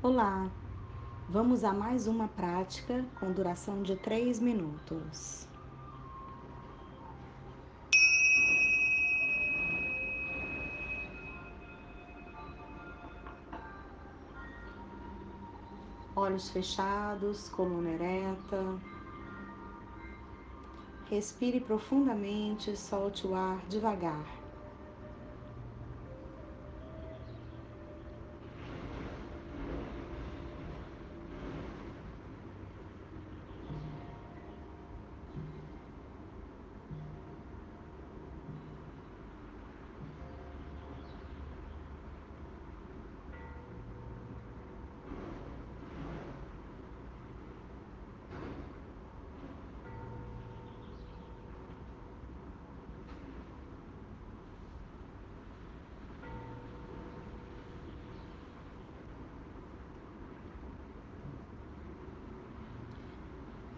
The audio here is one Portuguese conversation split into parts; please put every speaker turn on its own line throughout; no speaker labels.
Olá, vamos a mais uma prática com duração de 3 minutos. Olhos fechados, coluna ereta. Respire profundamente, solte o ar devagar.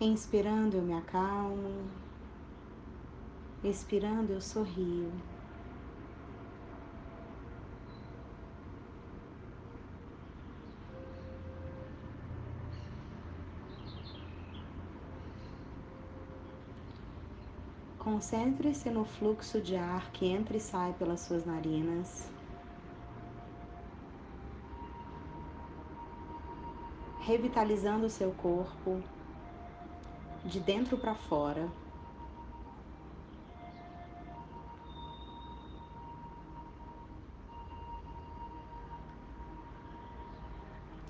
Inspirando, eu me acalmo. Expirando, eu sorrio. Concentre-se no fluxo de ar que entra e sai pelas suas narinas. Revitalizando o seu corpo de dentro para fora.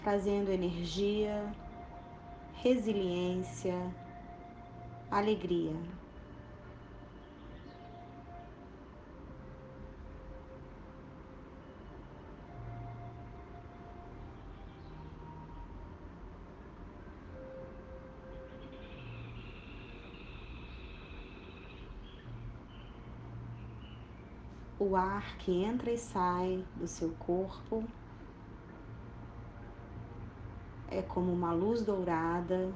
Trazendo energia, resiliência, alegria. O ar que entra e sai do seu corpo é como uma luz dourada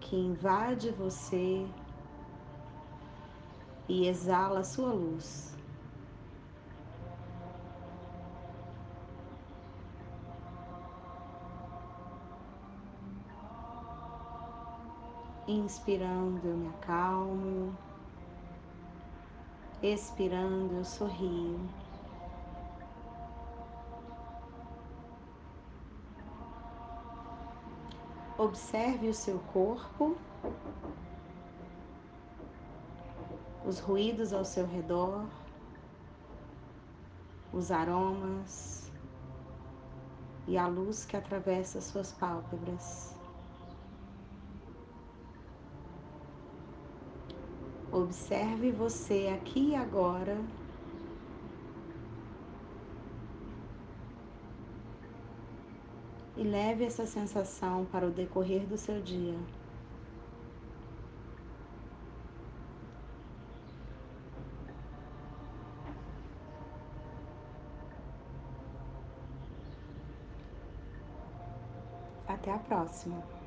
que invade você e exala sua luz. Inspirando, eu me acalmo. Expirando, eu sorrio. Observe o seu corpo, os ruídos ao seu redor, os aromas e a luz que atravessa suas pálpebras. Observe você aqui e agora. E leve essa sensação para o decorrer do seu dia. Até a próxima.